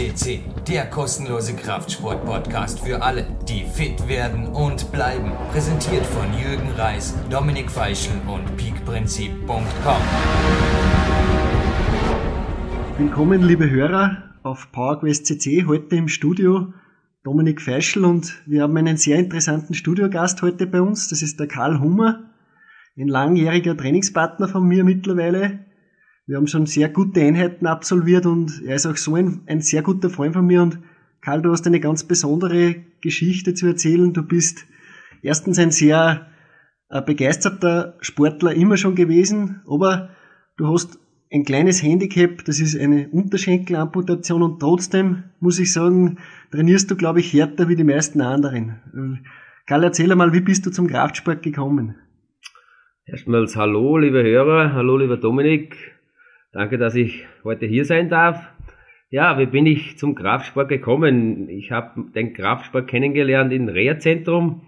CC, der kostenlose Kraftsport-Podcast für alle, die fit werden und bleiben. Präsentiert von Jürgen Reis, Dominik Feischl und peakprinzip.com. Willkommen, liebe Hörer, auf PowerQuest CC. Heute im Studio Dominik Feischl und wir haben einen sehr interessanten Studiogast heute bei uns. Das ist der Karl Hummer, ein langjähriger Trainingspartner von mir mittlerweile. Wir haben schon sehr gute Einheiten absolviert und er ist auch so ein, ein sehr guter Freund von mir. Und Karl, du hast eine ganz besondere Geschichte zu erzählen. Du bist erstens ein sehr äh, begeisterter Sportler immer schon gewesen, aber du hast ein kleines Handicap, das ist eine Unterschenkelamputation und trotzdem muss ich sagen, trainierst du, glaube ich, härter wie die meisten anderen. Karl, erzähl einmal, wie bist du zum Kraftsport gekommen? Erstmals hallo, liebe Hörer, hallo, lieber Dominik. Danke, dass ich heute hier sein darf. Ja, wie bin ich zum Kraftsport gekommen? Ich habe den Kraftsport kennengelernt im Reha-Zentrum.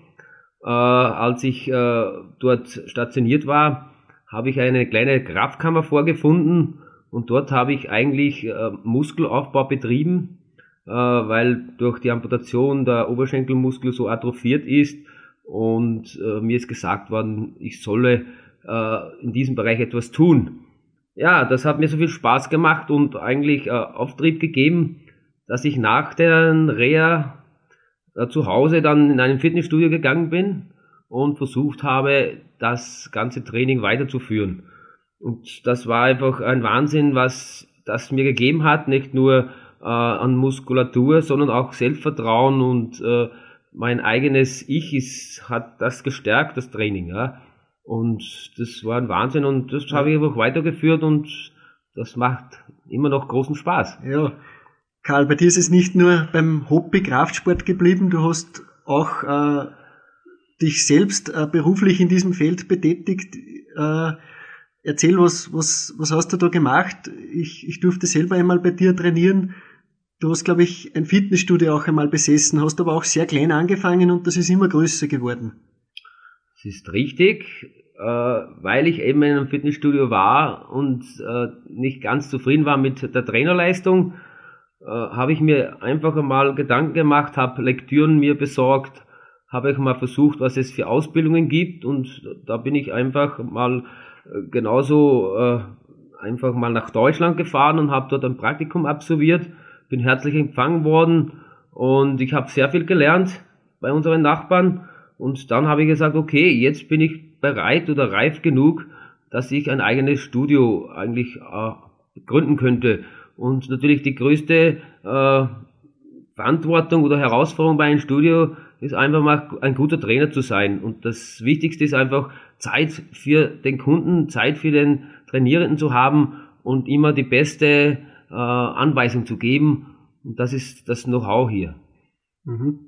Äh, als ich äh, dort stationiert war, habe ich eine kleine Kraftkammer vorgefunden und dort habe ich eigentlich äh, Muskelaufbau betrieben, äh, weil durch die Amputation der Oberschenkelmuskel so atrophiert ist und äh, mir ist gesagt worden, ich solle äh, in diesem Bereich etwas tun ja, das hat mir so viel Spaß gemacht und eigentlich äh, Auftrieb gegeben, dass ich nach der Reha äh, zu Hause dann in einem Fitnessstudio gegangen bin und versucht habe, das ganze Training weiterzuführen. Und das war einfach ein Wahnsinn, was das mir gegeben hat, nicht nur äh, an Muskulatur, sondern auch Selbstvertrauen und äh, mein eigenes Ich ist, hat das gestärkt, das Training. Ja. Und das war ein Wahnsinn und das habe ich einfach weitergeführt und das macht immer noch großen Spaß. Ja. Karl, bei dir ist es nicht nur beim Hobby Kraftsport geblieben, du hast auch äh, dich selbst äh, beruflich in diesem Feld betätigt. Äh, erzähl, was, was, was hast du da gemacht? Ich, ich durfte selber einmal bei dir trainieren. Du hast, glaube ich, ein Fitnessstudio auch einmal besessen, hast aber auch sehr klein angefangen und das ist immer größer geworden. Das ist richtig, äh, weil ich eben in einem Fitnessstudio war und äh, nicht ganz zufrieden war mit der Trainerleistung, äh, habe ich mir einfach einmal Gedanken gemacht, habe Lektüren mir besorgt, habe ich mal versucht, was es für Ausbildungen gibt und da bin ich einfach mal genauso einfach mal nach Deutschland gefahren und habe dort ein Praktikum absolviert, bin herzlich empfangen worden und ich habe sehr viel gelernt bei unseren Nachbarn und dann habe ich gesagt, okay, jetzt bin ich bereit oder reif genug, dass ich ein eigenes Studio eigentlich äh, gründen könnte. Und natürlich die größte äh, Verantwortung oder Herausforderung bei einem Studio ist einfach mal ein guter Trainer zu sein. Und das Wichtigste ist einfach Zeit für den Kunden, Zeit für den Trainierenden zu haben und immer die beste äh, Anweisung zu geben. Und das ist das Know-how hier. Mhm.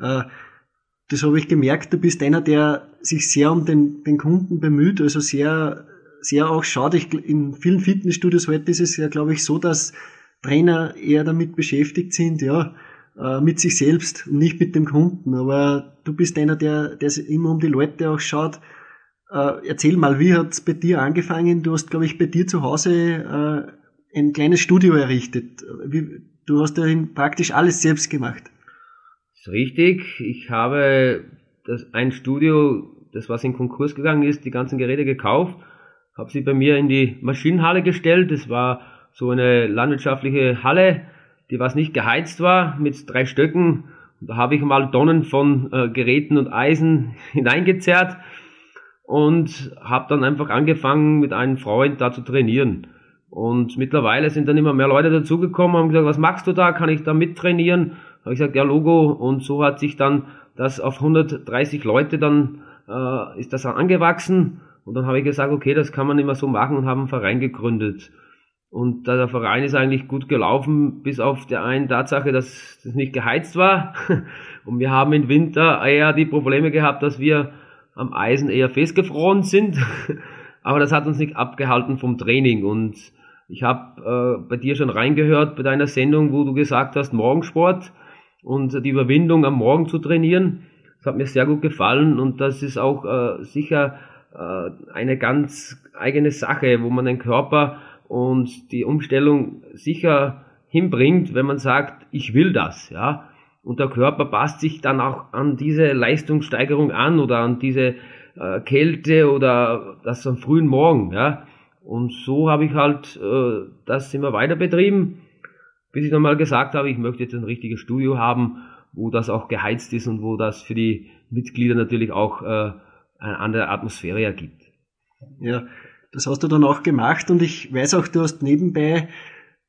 Äh, das habe ich gemerkt, du bist einer, der sich sehr um den, den Kunden bemüht, also sehr, sehr auch schaut. Ich, in vielen Fitnessstudios heute ist es ja, glaube ich, so, dass Trainer eher damit beschäftigt sind, ja, äh, mit sich selbst und nicht mit dem Kunden. Aber du bist einer, der, der immer um die Leute auch schaut. Äh, erzähl mal, wie hat es bei dir angefangen? Du hast, glaube ich, bei dir zu Hause äh, ein kleines Studio errichtet. Du hast ja praktisch alles selbst gemacht ist richtig. Ich habe das, ein Studio, das was in Konkurs gegangen ist, die ganzen Geräte gekauft, habe sie bei mir in die Maschinenhalle gestellt. Das war so eine landwirtschaftliche Halle, die was nicht geheizt war, mit drei Stöcken. Und da habe ich mal Tonnen von äh, Geräten und Eisen hineingezerrt und habe dann einfach angefangen, mit einem Freund da zu trainieren. Und mittlerweile sind dann immer mehr Leute dazugekommen, haben gesagt, was machst du da? Kann ich da mittrainieren? Habe ich gesagt, ja Logo und so hat sich dann das auf 130 Leute dann äh, ist das angewachsen und dann habe ich gesagt, okay, das kann man immer so machen und haben einen Verein gegründet. Und der Verein ist eigentlich gut gelaufen, bis auf der einen Tatsache, dass das nicht geheizt war. Und wir haben im Winter eher die Probleme gehabt, dass wir am Eisen eher festgefroren sind. Aber das hat uns nicht abgehalten vom Training. Und ich habe äh, bei dir schon reingehört bei deiner Sendung, wo du gesagt hast, Morgensport und die Überwindung am Morgen zu trainieren. Das hat mir sehr gut gefallen und das ist auch äh, sicher äh, eine ganz eigene Sache, wo man den Körper und die Umstellung sicher hinbringt, wenn man sagt, ich will das, ja. Und der Körper passt sich dann auch an diese Leistungssteigerung an oder an diese äh, Kälte oder das am frühen Morgen, ja. Und so habe ich halt äh, das immer weiter betrieben, bis ich dann mal gesagt habe, ich möchte jetzt ein richtiges Studio haben, wo das auch geheizt ist und wo das für die Mitglieder natürlich auch äh, eine andere Atmosphäre ergibt. Ja, das hast du dann auch gemacht und ich weiß auch, du hast nebenbei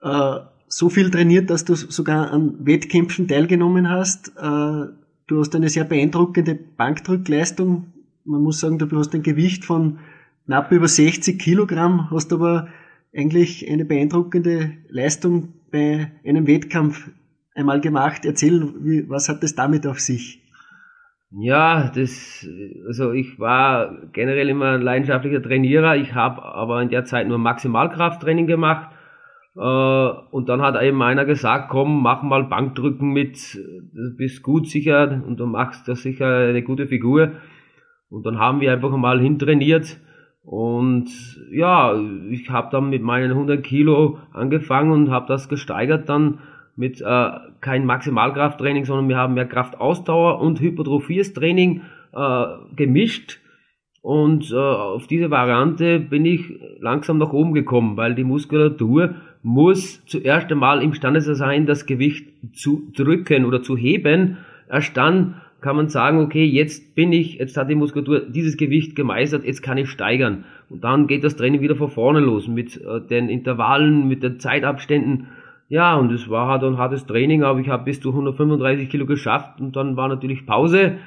äh, so viel trainiert, dass du sogar an Wettkämpfen teilgenommen hast. Äh, du hast eine sehr beeindruckende Bankdrückleistung. Man muss sagen, du hast ein Gewicht von knapp über 60 Kilogramm, hast aber eigentlich eine beeindruckende Leistung bei einem Wettkampf einmal gemacht. Erzähl, wie, was hat es damit auf sich? Ja, das, also ich war generell immer ein leidenschaftlicher Trainierer. Ich habe aber in der Zeit nur Maximalkrafttraining gemacht. Äh, und dann hat eben einer gesagt, komm, mach mal Bankdrücken mit, du bist gut sicher und du machst da sicher eine gute Figur. Und dann haben wir einfach mal hintrainiert. Und ja, ich habe dann mit meinen 100 Kilo angefangen und habe das gesteigert dann mit äh, kein Maximalkrafttraining, sondern wir haben mehr Kraftausdauer und Hypertrophies Training äh, gemischt. Und äh, auf diese Variante bin ich langsam nach oben gekommen, weil die Muskulatur muss zuerst einmal imstande sein, das Gewicht zu drücken oder zu heben. Erst dann kann man sagen, okay, jetzt bin ich, jetzt hat die Muskulatur dieses Gewicht gemeistert, jetzt kann ich steigern. Und dann geht das Training wieder von vorne los mit äh, den Intervallen, mit den Zeitabständen ja, und es war halt ein hartes Training, aber ich habe bis zu 135 Kilo geschafft und dann war natürlich Pause.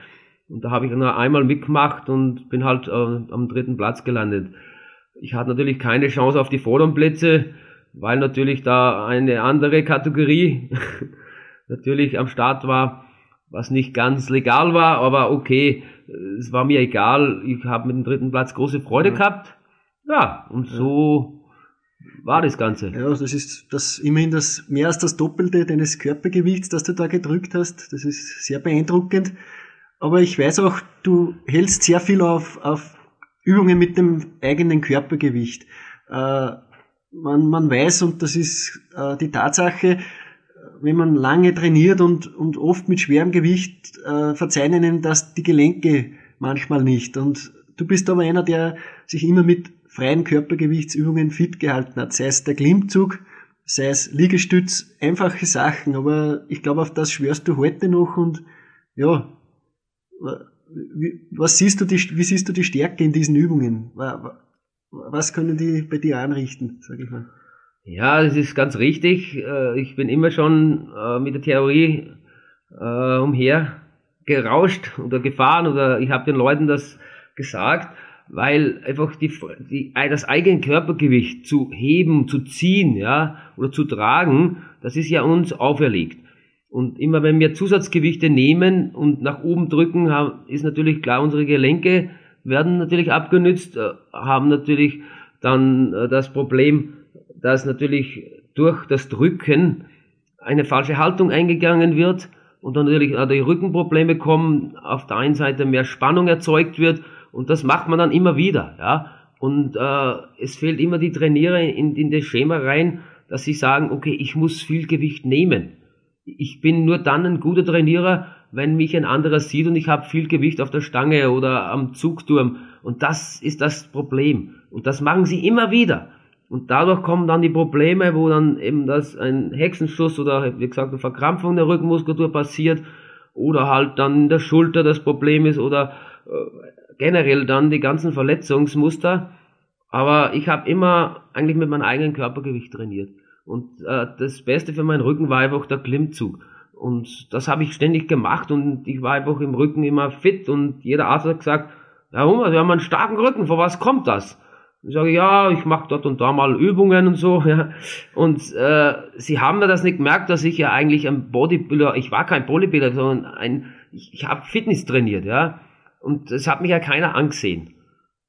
Und da habe ich nur einmal mitgemacht und bin halt äh, am dritten Platz gelandet. Ich hatte natürlich keine Chance auf die vorderen Plätze, weil natürlich da eine andere Kategorie natürlich am Start war, was nicht ganz legal war, aber okay, es war mir egal. Ich habe mit dem dritten Platz große Freude ja. gehabt. Ja, und so war das Ganze. Ja, das ist das immerhin das mehr als das Doppelte deines Körpergewichts, das du da gedrückt hast. Das ist sehr beeindruckend. Aber ich weiß auch, du hältst sehr viel auf, auf Übungen mit dem eigenen Körpergewicht. Äh, man, man weiß, und das ist äh, die Tatsache, wenn man lange trainiert und, und oft mit schwerem Gewicht, äh, verzeihen einem das die Gelenke manchmal nicht. Und du bist aber einer, der sich immer mit freien Körpergewichtsübungen fit gehalten hat, sei es der Klimmzug, sei es Liegestütz, einfache Sachen, aber ich glaube, auf das schwörst du heute noch und ja, was siehst du die, wie siehst du die Stärke in diesen Übungen? Was können die bei dir anrichten, sag ich mal? Ja, das ist ganz richtig. Äh, ich bin immer schon äh, mit der Theorie äh, umher gerauscht oder gefahren oder ich habe den Leuten das gesagt weil einfach die, die, das eigene Körpergewicht zu heben, zu ziehen, ja, oder zu tragen, das ist ja uns auferlegt. Und immer wenn wir Zusatzgewichte nehmen und nach oben drücken, ist natürlich klar, unsere Gelenke werden natürlich abgenützt, haben natürlich dann das Problem, dass natürlich durch das Drücken eine falsche Haltung eingegangen wird und dann natürlich die Rückenprobleme kommen, auf der einen Seite mehr Spannung erzeugt wird und das macht man dann immer wieder, ja. Und äh, es fehlt immer die Trainierer in, in das Schema rein, dass sie sagen, okay, ich muss viel Gewicht nehmen. Ich bin nur dann ein guter Trainierer, wenn mich ein anderer sieht und ich habe viel Gewicht auf der Stange oder am Zugturm. Und das ist das Problem. Und das machen sie immer wieder. Und dadurch kommen dann die Probleme, wo dann eben das ein Hexenschuss oder wie gesagt eine Verkrampfung der Rückenmuskulatur passiert oder halt dann in der Schulter das Problem ist oder äh, generell dann die ganzen Verletzungsmuster. Aber ich habe immer eigentlich mit meinem eigenen Körpergewicht trainiert. Und äh, das Beste für meinen Rücken war einfach der Klimmzug. Und das habe ich ständig gemacht und ich war einfach im Rücken immer fit und jeder Arzt hat gesagt, ja Hummer, Sie haben einen starken Rücken, vor was kommt das? Sage, ja, ich mache dort und da mal Übungen und so. Ja. Und äh, sie haben mir das nicht gemerkt, dass ich ja eigentlich ein Bodybuilder, ich war kein Bodybuilder, sondern ein, ich, ich habe Fitness trainiert, ja. Und es hat mich ja keiner angesehen.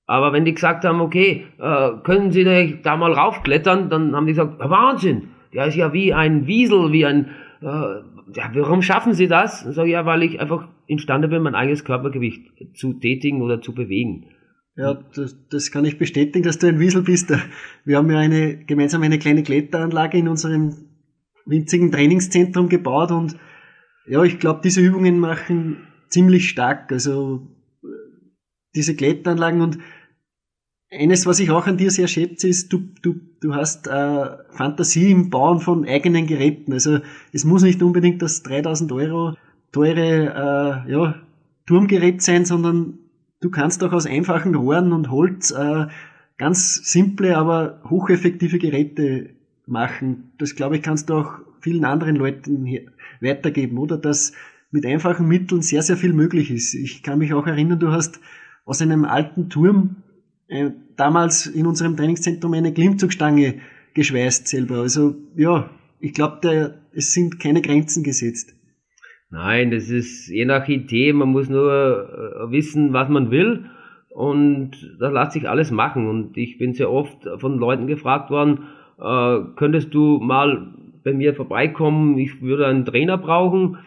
Aber wenn die gesagt haben, okay, äh, können Sie da mal raufklettern, dann haben die gesagt, Wahnsinn, der ist ja wie ein Wiesel, wie ein, äh, ja, warum schaffen Sie das? Dann sage ich, ja, weil ich einfach imstande bin, mein eigenes Körpergewicht zu tätigen oder zu bewegen. Ja, das, das kann ich bestätigen, dass du ein Wiesel bist. Wir haben ja eine, gemeinsam eine kleine Kletteranlage in unserem winzigen Trainingszentrum gebaut und ja, ich glaube, diese Übungen machen ziemlich stark. Also diese Kletteranlagen und eines, was ich auch an dir sehr schätze, ist, du, du, du hast äh, Fantasie im Bauen von eigenen Geräten. Also es muss nicht unbedingt das 3000 Euro teure äh, ja, Turmgerät sein, sondern du kannst auch aus einfachen Rohren und Holz äh, ganz simple, aber hocheffektive Geräte machen. Das glaube ich kannst du auch vielen anderen Leuten weitergeben, oder? Dass mit einfachen Mitteln sehr, sehr viel möglich ist. Ich kann mich auch erinnern, du hast aus einem alten Turm äh, damals in unserem Trainingszentrum eine Klimmzugstange geschweißt selber. Also ja, ich glaube, es sind keine Grenzen gesetzt. Nein, das ist je nach Idee, man muss nur äh, wissen, was man will und da lässt sich alles machen. Und ich bin sehr oft von Leuten gefragt worden, äh, könntest du mal bei mir vorbeikommen, ich würde einen Trainer brauchen.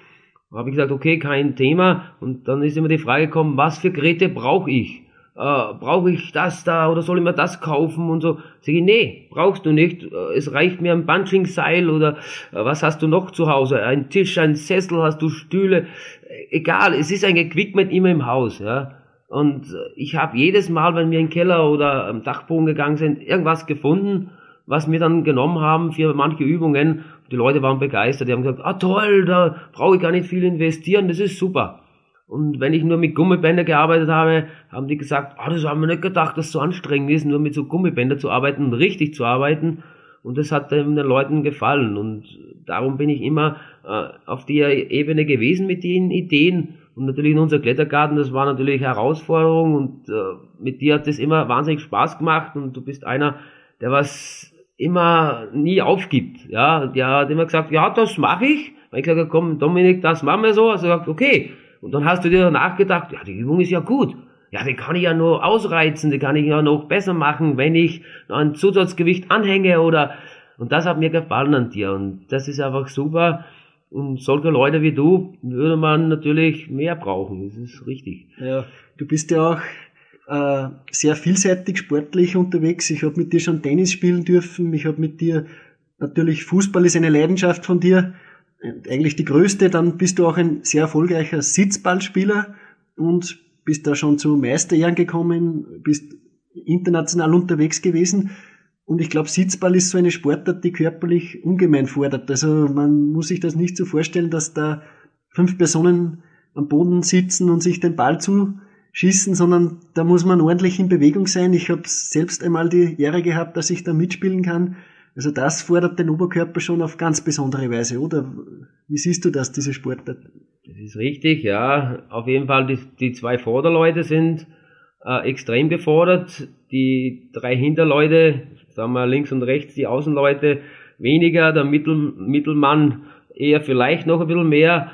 Habe ich gesagt, okay, kein Thema. Und dann ist immer die Frage gekommen, was für Geräte brauche ich? Äh, brauche ich das da oder soll ich mir das kaufen und so. Sag ich, nee, brauchst du nicht. Äh, es reicht mir ein Bunching-Seil oder äh, was hast du noch zu Hause? Ein Tisch, ein Sessel, hast du Stühle? Äh, egal, es ist ein Equipment immer im Haus, ja. Und äh, ich habe jedes Mal, wenn wir in den Keller oder am Dachboden gegangen sind, irgendwas gefunden, was wir dann genommen haben für manche Übungen. Die Leute waren begeistert, die haben gesagt, ah toll, da brauche ich gar nicht viel investieren, das ist super. Und wenn ich nur mit Gummibänder gearbeitet habe, haben die gesagt, ah, das haben wir nicht gedacht, dass es so anstrengend ist, nur mit so Gummibänder zu arbeiten und richtig zu arbeiten. Und das hat den Leuten gefallen. Und darum bin ich immer äh, auf der Ebene gewesen mit den Ideen. Und natürlich in unser Klettergarten, das war natürlich Herausforderung. Und äh, mit dir hat das immer wahnsinnig Spaß gemacht. Und du bist einer, der was immer nie aufgibt. Ja, der hat immer gesagt, ja, das mache ich. Weil ich gesagt komm, Dominik, das machen wir so. Also sagt, okay, und dann hast du dir nachgedacht, ja, die Übung ist ja gut. Ja, die kann ich ja nur ausreizen, die kann ich ja noch besser machen, wenn ich ein Zusatzgewicht anhänge oder, und das hat mir gefallen an dir und das ist einfach super. Und solche Leute wie du würde man natürlich mehr brauchen, das ist richtig. Ja, du bist ja auch äh, sehr vielseitig sportlich unterwegs. Ich habe mit dir schon Tennis spielen dürfen, ich habe mit dir natürlich Fußball ist eine Leidenschaft von dir eigentlich die größte, dann bist du auch ein sehr erfolgreicher Sitzballspieler und bist da schon zu Meisterehren gekommen, bist international unterwegs gewesen. Und ich glaube, Sitzball ist so eine Sportart, die körperlich ungemein fordert. Also man muss sich das nicht so vorstellen, dass da fünf Personen am Boden sitzen und sich den Ball zuschießen, sondern da muss man ordentlich in Bewegung sein. Ich habe selbst einmal die Ehre gehabt, dass ich da mitspielen kann. Also das fordert den Oberkörper schon auf ganz besondere Weise, oder? Wie siehst du das, diese Sportart? Das ist richtig, ja. Auf jeden Fall, die, die zwei Vorderleute sind äh, extrem gefordert. Die drei Hinterleute, sagen wir links und rechts, die Außenleute weniger, der Mittel, Mittelmann eher vielleicht noch ein bisschen mehr.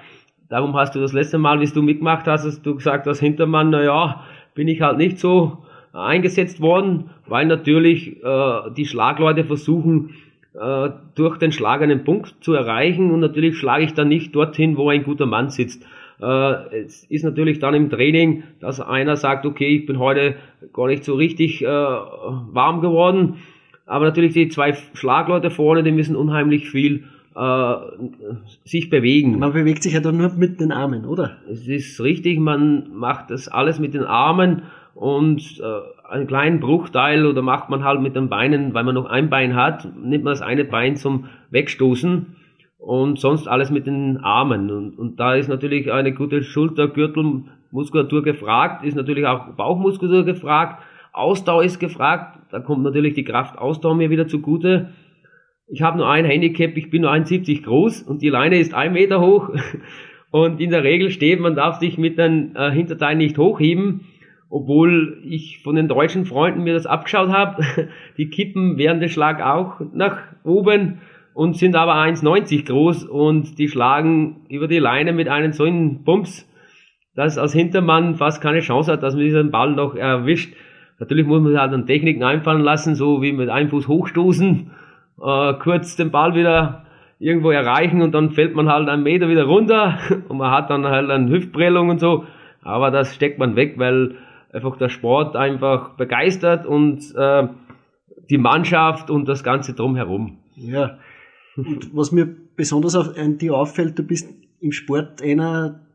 Darum hast du das letzte Mal, wie du mitgemacht hast, hast du gesagt, als Hintermann, na ja, bin ich halt nicht so eingesetzt worden, weil natürlich äh, die Schlagleute versuchen, äh, durch den Schlag einen Punkt zu erreichen und natürlich schlage ich dann nicht dorthin, wo ein guter Mann sitzt. Äh, es ist natürlich dann im Training, dass einer sagt, okay, ich bin heute gar nicht so richtig äh, warm geworden, aber natürlich die zwei Schlagleute vorne, die müssen unheimlich viel äh, sich bewegen. Man bewegt sich ja dann nur mit den Armen, oder? Es ist richtig, man macht das alles mit den Armen und äh, einen kleinen Bruchteil oder macht man halt mit den Beinen, weil man noch ein Bein hat, nimmt man das eine Bein zum Wegstoßen und sonst alles mit den Armen. Und, und da ist natürlich eine gute Schultergürtelmuskulatur gefragt, ist natürlich auch Bauchmuskulatur gefragt, Ausdauer ist gefragt, da kommt natürlich die Kraftausdauer mir wieder zugute. Ich habe nur ein Handicap, ich bin nur 1,70 groß und die Leine ist ein Meter hoch und in der Regel steht, man darf sich mit den äh, Hinterteilen nicht hochheben obwohl ich von den deutschen Freunden mir das abgeschaut habe, die kippen während des Schlag auch nach oben und sind aber 1,90 groß und die schlagen über die Leine mit einem solchen Bums, dass als Hintermann fast keine Chance hat, dass man diesen Ball noch erwischt. Natürlich muss man sich halt an Techniken einfallen lassen, so wie mit einem Fuß hochstoßen, äh, kurz den Ball wieder irgendwo erreichen und dann fällt man halt einen Meter wieder runter und man hat dann halt eine Hüftprellung und so. Aber das steckt man weg, weil einfach der Sport einfach begeistert und äh, die Mannschaft und das Ganze drumherum. Ja, und was mir besonders auf dir auffällt, du bist im Sport einer,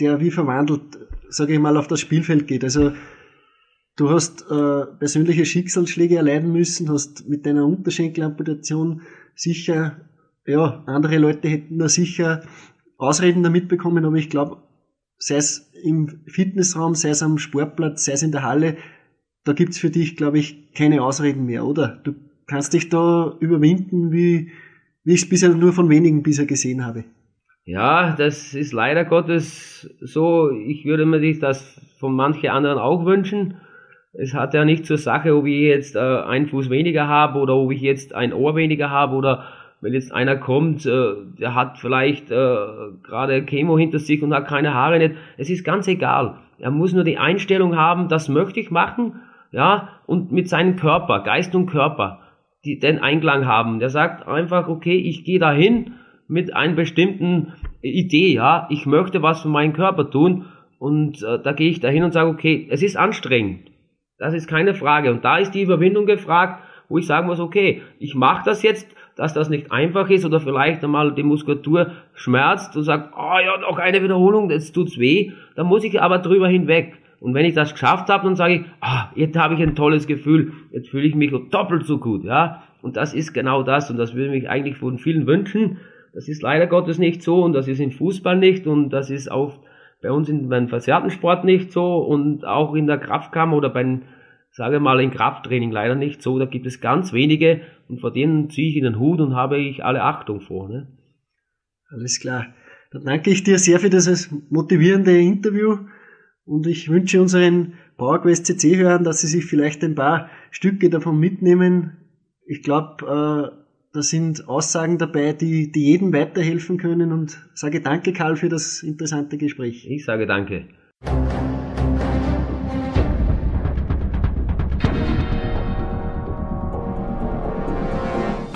der wie verwandelt, sage ich mal, auf das Spielfeld geht. Also du hast äh, persönliche Schicksalsschläge erleiden müssen, hast mit deiner Unterschenkelamputation sicher, ja, andere Leute hätten da sicher Ausreden damit bekommen, aber ich glaube, sei es im Fitnessraum, sei es am Sportplatz, sei es in der Halle, da gibt's für dich, glaube ich, keine Ausreden mehr, oder? Du kannst dich da überwinden, wie, wie ich es bisher nur von wenigen bisher gesehen habe. Ja, das ist leider Gottes so. Ich würde mir das von manchen anderen auch wünschen. Es hat ja nicht zur Sache, ob ich jetzt äh, einen Fuß weniger habe oder ob ich jetzt ein Ohr weniger habe oder wenn jetzt einer kommt, äh, der hat vielleicht äh, gerade Chemo hinter sich und hat keine Haare nicht. Es ist ganz egal. Er muss nur die Einstellung haben, das möchte ich machen, ja, und mit seinem Körper, Geist und Körper, die den Einklang haben. Der sagt einfach, okay, ich gehe dahin mit einer bestimmten Idee, ja, ich möchte was für meinen Körper tun und äh, da gehe ich dahin und sage, okay, es ist anstrengend. Das ist keine Frage. Und da ist die Überwindung gefragt, wo ich sagen muss, okay, ich mache das jetzt, dass das nicht einfach ist oder vielleicht einmal die Muskulatur schmerzt und sagt, oh ja, noch eine Wiederholung, jetzt tut's weh, dann muss ich aber drüber hinweg. Und wenn ich das geschafft habe, dann sage ich, ah, jetzt habe ich ein tolles Gefühl, jetzt fühle ich mich doppelt so gut, ja. Und das ist genau das und das würde ich mich eigentlich von vielen wünschen. Das ist leider Gottes nicht so und das ist im Fußball nicht und das ist auch bei uns in beim verzerrten Sport nicht so und auch in der Kraftkammer oder beim sage mal, im Krafttraining leider nicht so. Da gibt es ganz wenige und vor denen ziehe ich in den Hut und habe ich alle Achtung vor. Ne? Alles klar. Dann danke ich dir sehr für dieses motivierende Interview und ich wünsche unseren PowerQuest CC-Hörern, dass sie sich vielleicht ein paar Stücke davon mitnehmen. Ich glaube, äh, da sind Aussagen dabei, die, die jedem weiterhelfen können und sage danke, Karl, für das interessante Gespräch. Ich sage danke.